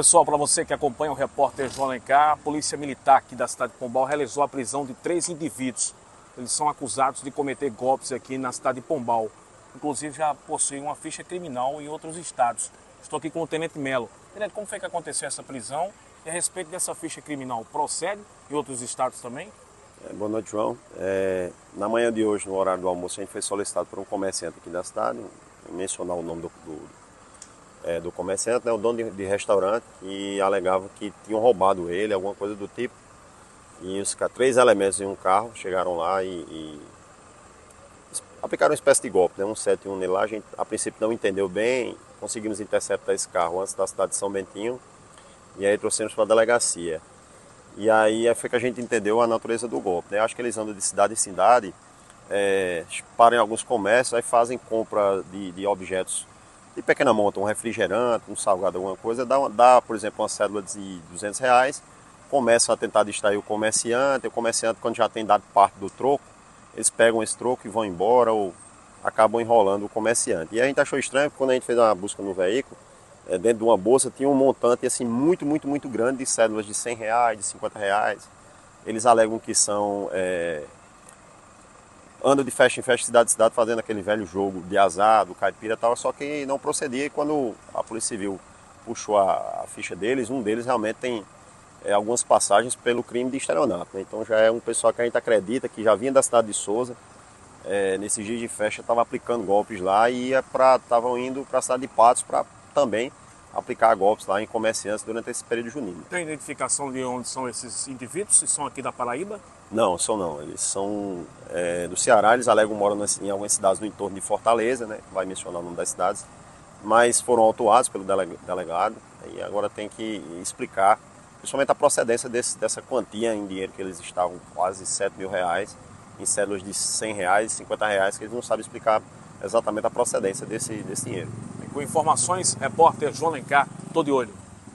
Pessoal, para você que acompanha o repórter João Alencar, a Polícia Militar aqui da cidade de Pombal realizou a prisão de três indivíduos. Eles são acusados de cometer golpes aqui na cidade de Pombal. Inclusive já possuem uma ficha criminal em outros estados. Estou aqui com o Tenente Melo. Tenente, como foi que aconteceu essa prisão? E a respeito dessa ficha criminal, procede em outros estados também? É, boa noite, João. É, na manhã de hoje, no horário do almoço, a gente foi solicitado por um comerciante aqui da cidade, mencionar o nome do, do, é, do comerciante, né, o dono de, de, restaurante, e alegava que tinham roubado ele, alguma coisa do tipo. E os três elementos em um carro chegaram lá e, e aplicaram uma espécie de golpe, né, um 7 e um nele lá. A gente, a princípio, não entendeu bem, conseguimos interceptar esse carro antes da cidade de São Bentinho, e aí trouxemos para a delegacia. E aí foi que a gente entendeu a natureza do golpe. Né? Acho que eles andam de cidade em cidade, é, param em alguns comércios, aí fazem compra de, de objetos de pequena monta, um refrigerante, um salgado, alguma coisa, dá, dá, por exemplo, uma cédula de 200 reais, começam a tentar distrair o comerciante, o comerciante, quando já tem dado parte do troco, eles pegam esse troco e vão embora ou acabam enrolando o comerciante. E a gente achou estranho, porque quando a gente fez uma busca no veículo, é, dentro de uma bolsa tinha um montante assim muito, muito, muito grande de cédulas de 100 reais, de 50 reais. Eles alegam que são é, andam de festa em festa, cidade em cidade, fazendo aquele velho jogo de azar, do caipira e tal, só que não procedia. E quando a Polícia Civil puxou a, a ficha deles, um deles realmente tem é, algumas passagens pelo crime de estelionato. Né? Então já é um pessoal que a gente acredita que já vinha da cidade de Souza, é, nesses dias de festa estava aplicando golpes lá e estavam indo para a cidade de Patos para também aplicar golpes lá em comerciantes durante esse período junino. Tem identificação de onde são esses indivíduos? Se são aqui da Paraíba? Não, são não. Eles são é, do Ceará, eles alegam moram em algumas cidades no entorno de Fortaleza, né? Vai mencionar o nome das cidades. Mas foram autuados pelo delegado e agora tem que explicar, principalmente a procedência desse, dessa quantia em dinheiro que eles estavam, quase 7 mil reais, em cédulas de 100 reais, 50 reais, que eles não sabem explicar exatamente a procedência desse, desse dinheiro. Com informações, repórter João Lencar, todo de olho.